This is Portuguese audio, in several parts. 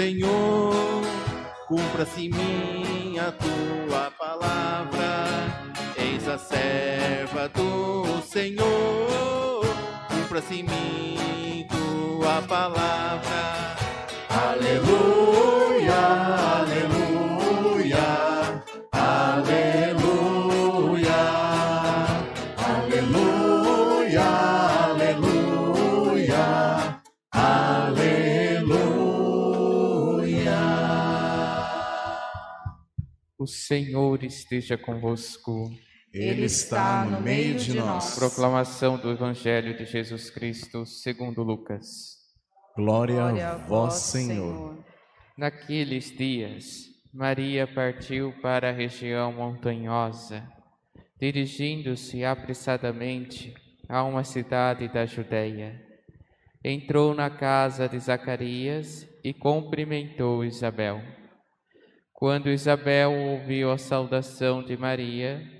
Senhor, cumpra-se em mim a tua palavra. Eis a serva do Senhor, cumpra-se em mim tua palavra. Aleluia, aleluia, aleluia, aleluia, aleluia, aleluia. O Senhor esteja convosco. Ele está no meio de nós. Proclamação do Evangelho de Jesus Cristo, segundo Lucas. Glória a vós, Senhor. Naqueles dias, Maria partiu para a região montanhosa, dirigindo-se apressadamente a uma cidade da Judéia. Entrou na casa de Zacarias e cumprimentou Isabel. Quando Isabel ouviu a saudação de Maria,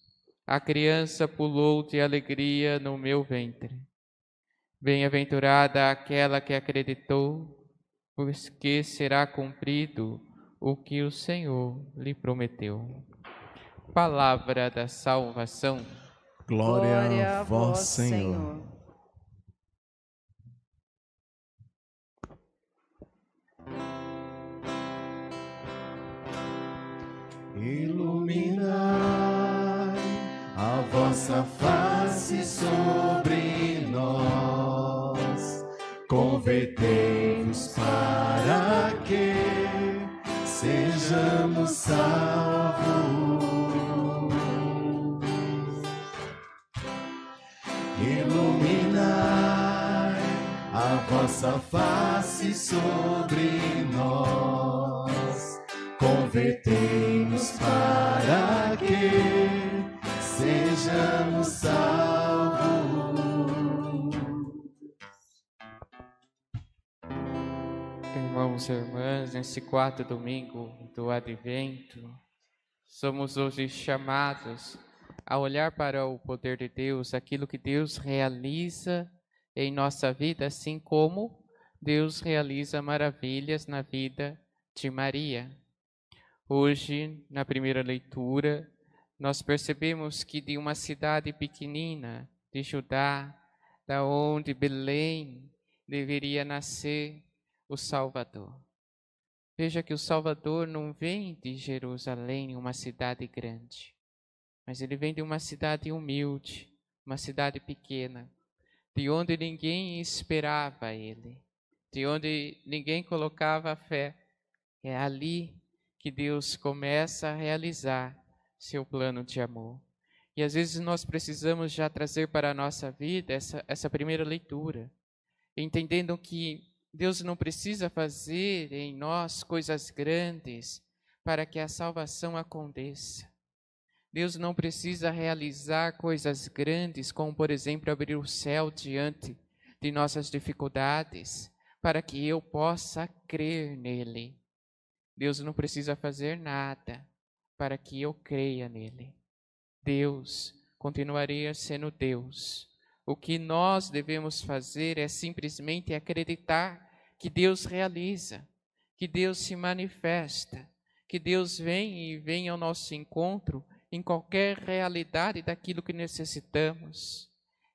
a criança pulou de alegria no meu ventre. Bem-aventurada aquela que acreditou, porque será cumprido o que o Senhor lhe prometeu. Palavra da salvação. Glória, a vós, Senhor. Iluminai a vossa face sobre nós, convertei-vos para que sejamos salvos. Iluminai a vossa face sobre nós, convertei-nos para que sejamos salvos. Irmãos e irmãs, nesse quarto domingo do Advento, somos hoje chamados a olhar para o poder de Deus, aquilo que Deus realiza em nossa vida, assim como Deus realiza maravilhas na vida de Maria. Hoje, na primeira leitura, nós percebemos que de uma cidade pequenina de Judá, da onde Belém deveria nascer o Salvador. Veja que o Salvador não vem de Jerusalém, uma cidade grande, mas ele vem de uma cidade humilde, uma cidade pequena, de onde ninguém esperava ele, de onde ninguém colocava fé. É ali que Deus começa a realizar seu plano de amor. E às vezes nós precisamos já trazer para a nossa vida essa, essa primeira leitura, entendendo que Deus não precisa fazer em nós coisas grandes para que a salvação aconteça. Deus não precisa realizar coisas grandes, como por exemplo abrir o céu diante de nossas dificuldades, para que eu possa crer nele. Deus não precisa fazer nada para que eu creia nele. Deus continuaria sendo Deus. O que nós devemos fazer é simplesmente acreditar que Deus realiza, que Deus se manifesta, que Deus vem e vem ao nosso encontro em qualquer realidade daquilo que necessitamos.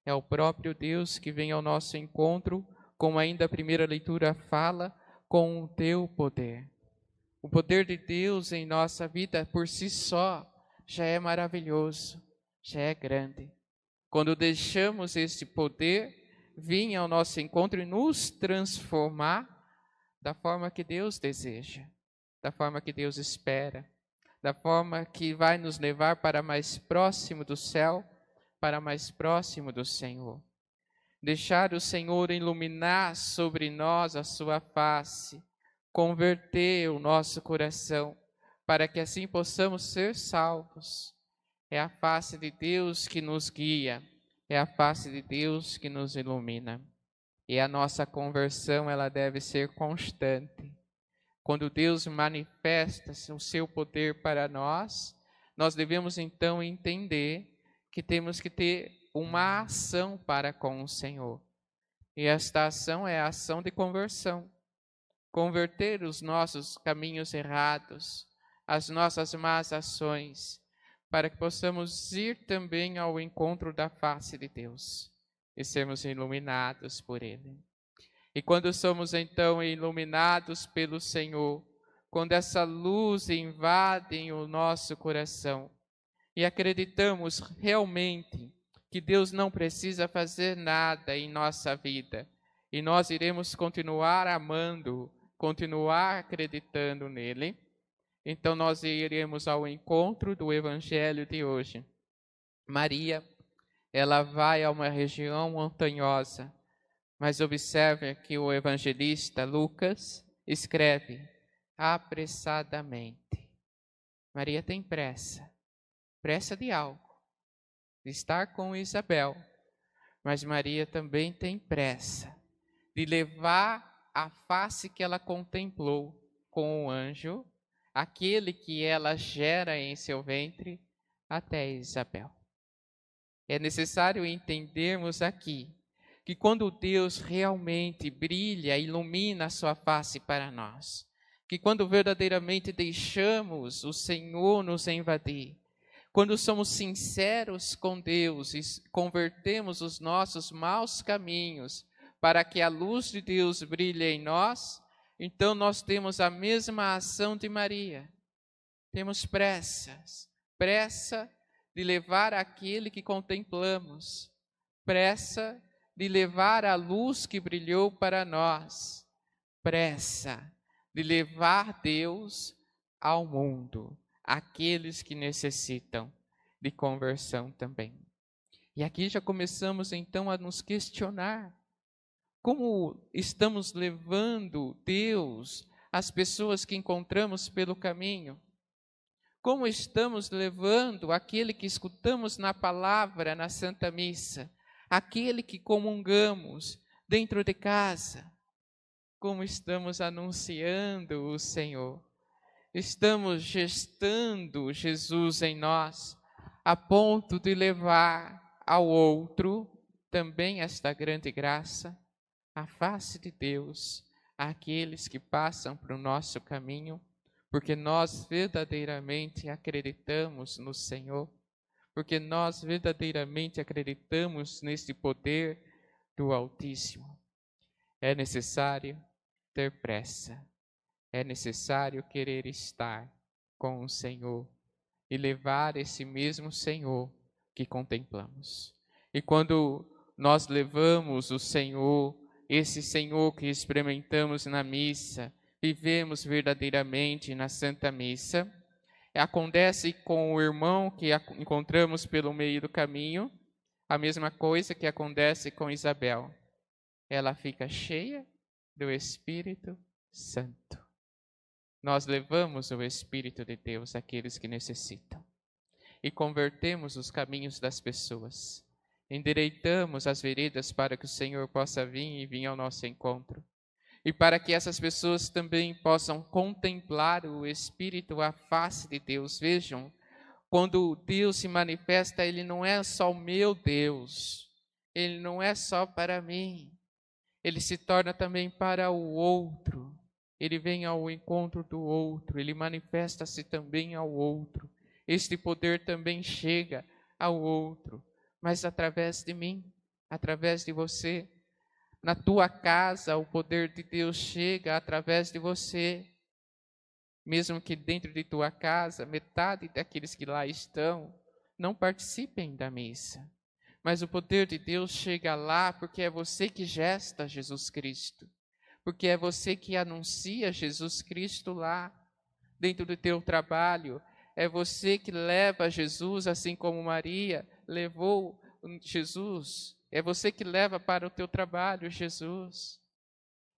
É o próprio Deus que vem ao nosso encontro, como ainda a primeira leitura fala, com o teu poder. O poder de Deus em nossa vida por si só já é maravilhoso, já é grande. Quando deixamos esse poder, vir ao nosso encontro e nos transformar da forma que Deus deseja, da forma que Deus espera, da forma que vai nos levar para mais próximo do céu, para mais próximo do Senhor. Deixar o Senhor iluminar sobre nós a sua face, converter o nosso coração, para que assim possamos ser salvos. É a face de Deus que nos guia, é a face de Deus que nos ilumina. E a nossa conversão, ela deve ser constante. Quando Deus manifesta o seu poder para nós, nós devemos então entender que temos que ter uma ação para com o Senhor. E esta ação é a ação de conversão. Converter os nossos caminhos errados, as nossas más ações, para que possamos ir também ao encontro da face de Deus e sermos iluminados por Ele. E quando somos então iluminados pelo Senhor, quando essa luz invade o nosso coração e acreditamos realmente que Deus não precisa fazer nada em nossa vida e nós iremos continuar amando, continuar acreditando nele, então nós iremos ao encontro do evangelho de hoje. Maria, ela vai a uma região montanhosa mas observe que o evangelista Lucas escreve apressadamente. Maria tem pressa, pressa de algo, de estar com Isabel, mas Maria também tem pressa de levar a face que ela contemplou com o anjo, aquele que ela gera em seu ventre, até Isabel. É necessário entendermos aqui que quando Deus realmente brilha, ilumina a sua face para nós, que quando verdadeiramente deixamos o Senhor nos invadir, quando somos sinceros com Deus e convertemos os nossos maus caminhos para que a luz de Deus brilhe em nós, então nós temos a mesma ação de Maria. Temos pressas, pressa de levar aquele que contemplamos, pressa de levar a luz que brilhou para nós, pressa de levar Deus ao mundo, aqueles que necessitam de conversão também. E aqui já começamos então a nos questionar como estamos levando Deus às pessoas que encontramos pelo caminho? Como estamos levando aquele que escutamos na palavra na Santa Missa aquele que comungamos dentro de casa, como estamos anunciando o Senhor. Estamos gestando Jesus em nós, a ponto de levar ao outro também esta grande graça, a face de Deus, àqueles que passam para o nosso caminho, porque nós verdadeiramente acreditamos no Senhor porque nós verdadeiramente acreditamos nesse poder do Altíssimo. É necessário ter pressa, é necessário querer estar com o Senhor e levar esse mesmo Senhor que contemplamos. E quando nós levamos o Senhor, esse Senhor que experimentamos na missa, vivemos verdadeiramente na Santa Missa, Acontece com o irmão que encontramos pelo meio do caminho, a mesma coisa que acontece com Isabel. Ela fica cheia do Espírito Santo. Nós levamos o Espírito de Deus àqueles que necessitam e convertemos os caminhos das pessoas. Endireitamos as veredas para que o Senhor possa vir e vir ao nosso encontro e para que essas pessoas também possam contemplar o Espírito, a face de Deus. Vejam, quando Deus se manifesta, Ele não é só o meu Deus, Ele não é só para mim, Ele se torna também para o outro. Ele vem ao encontro do outro, ele manifesta-se também ao outro. Este poder também chega ao outro, mas através de mim, através de você, na tua casa, o poder de Deus chega através de você. Mesmo que dentro de tua casa, metade daqueles que lá estão não participem da missa. Mas o poder de Deus chega lá porque é você que gesta Jesus Cristo. Porque é você que anuncia Jesus Cristo lá, dentro do teu trabalho. É você que leva Jesus, assim como Maria levou Jesus. É você que leva para o teu trabalho Jesus.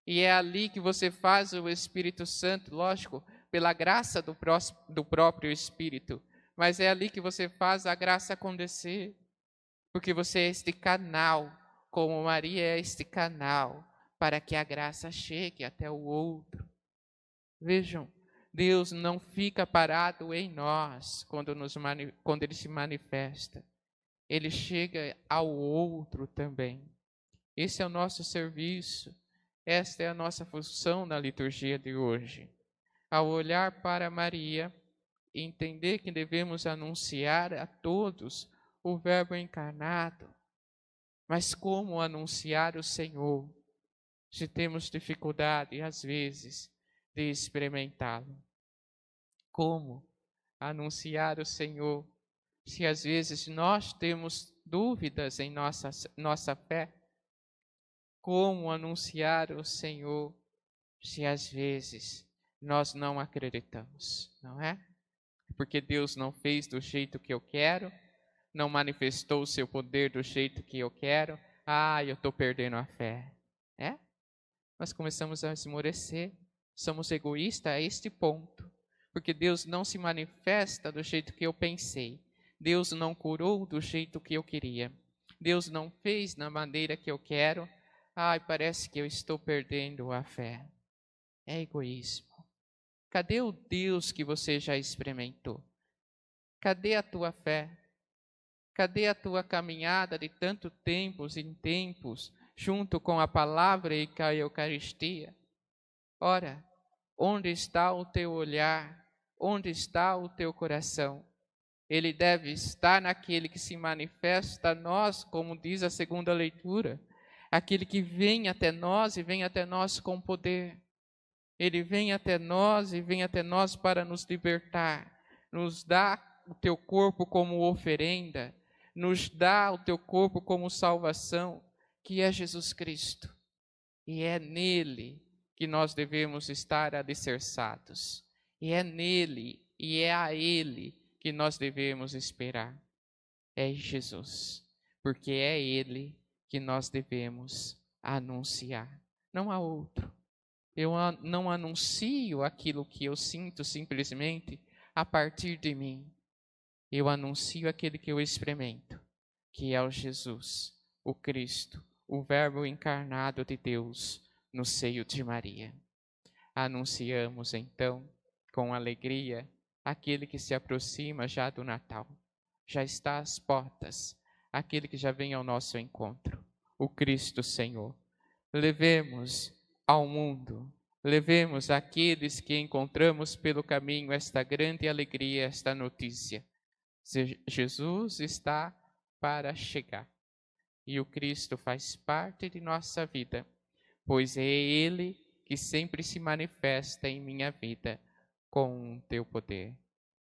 E é ali que você faz o Espírito Santo, lógico, pela graça do, do próprio Espírito. Mas é ali que você faz a graça acontecer. Porque você é este canal, como Maria é este canal, para que a graça chegue até o outro. Vejam, Deus não fica parado em nós quando, nos, quando Ele se manifesta. Ele chega ao outro também. Esse é o nosso serviço. Esta é a nossa função na liturgia de hoje. Ao olhar para Maria, entender que devemos anunciar a todos o Verbo encarnado. Mas como anunciar o Senhor se temos dificuldade, às vezes, de experimentá-lo? Como anunciar o Senhor se às vezes nós temos dúvidas em nossa, nossa fé? Como anunciar o Senhor se às vezes nós não acreditamos, não é? Porque Deus não fez do jeito que eu quero, não manifestou o seu poder do jeito que eu quero, ah, eu estou perdendo a fé. É? Nós começamos a esmorecer, somos egoístas a este ponto, porque Deus não se manifesta do jeito que eu pensei, Deus não curou do jeito que eu queria, Deus não fez na maneira que eu quero, ai, parece que eu estou perdendo a fé. É egoísmo. Cadê o Deus que você já experimentou? Cadê a tua fé? Cadê a tua caminhada de tanto tempos em tempos, junto com a palavra e com a Eucaristia? Ora, onde está o teu olhar? Onde está o teu coração? Ele deve estar naquele que se manifesta a nós, como diz a segunda leitura, aquele que vem até nós e vem até nós com poder. Ele vem até nós e vem até nós para nos libertar, nos dá o teu corpo como oferenda, nos dá o teu corpo como salvação, que é Jesus Cristo. E é nele que nós devemos estar alicerçados. E é nele e é a ele que nós devemos esperar. É Jesus, porque é ele que nós devemos anunciar, não há outro. Eu não anuncio aquilo que eu sinto simplesmente a partir de mim, eu anuncio aquele que eu experimento, que é o Jesus, o Cristo, o Verbo encarnado de Deus no seio de Maria. Anunciamos então, com alegria, aquele que se aproxima já do Natal, já está às portas, aquele que já vem ao nosso encontro, o Cristo Senhor. Levemos ao mundo, levemos àqueles que encontramos pelo caminho esta grande alegria, esta notícia Jesus está para chegar. E o Cristo faz parte de nossa vida, pois é Ele que sempre se manifesta em minha vida com o teu poder.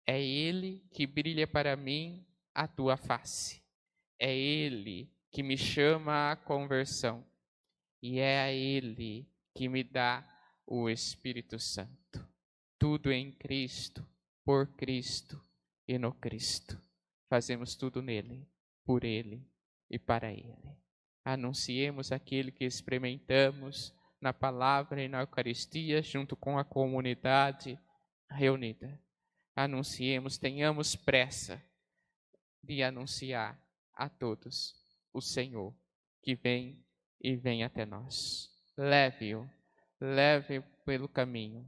É Ele que brilha para mim a tua face. É Ele que me chama à conversão. E é a Ele que me dá o Espírito Santo. Tudo em Cristo, por Cristo e no Cristo. Fazemos tudo nele, por ele e para ele. Anunciemos aquilo que experimentamos na palavra e na Eucaristia, junto com a comunidade reunida. Anunciemos, tenhamos pressa de anunciar a todos o Senhor que vem e vem até nós. Leve-o, leve-o pelo caminho,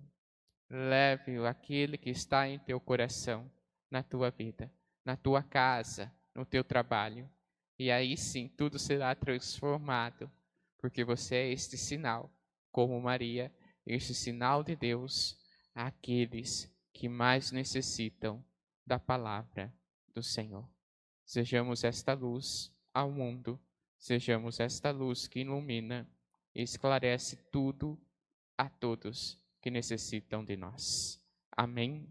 leve-o aquele que está em teu coração na tua vida, na tua casa, no teu trabalho. E aí sim tudo será transformado, porque você é este sinal, como Maria, este sinal de Deus àqueles que mais necessitam da palavra do Senhor. Sejamos esta luz ao mundo, sejamos esta luz que ilumina e esclarece tudo a todos que necessitam de nós. Amém.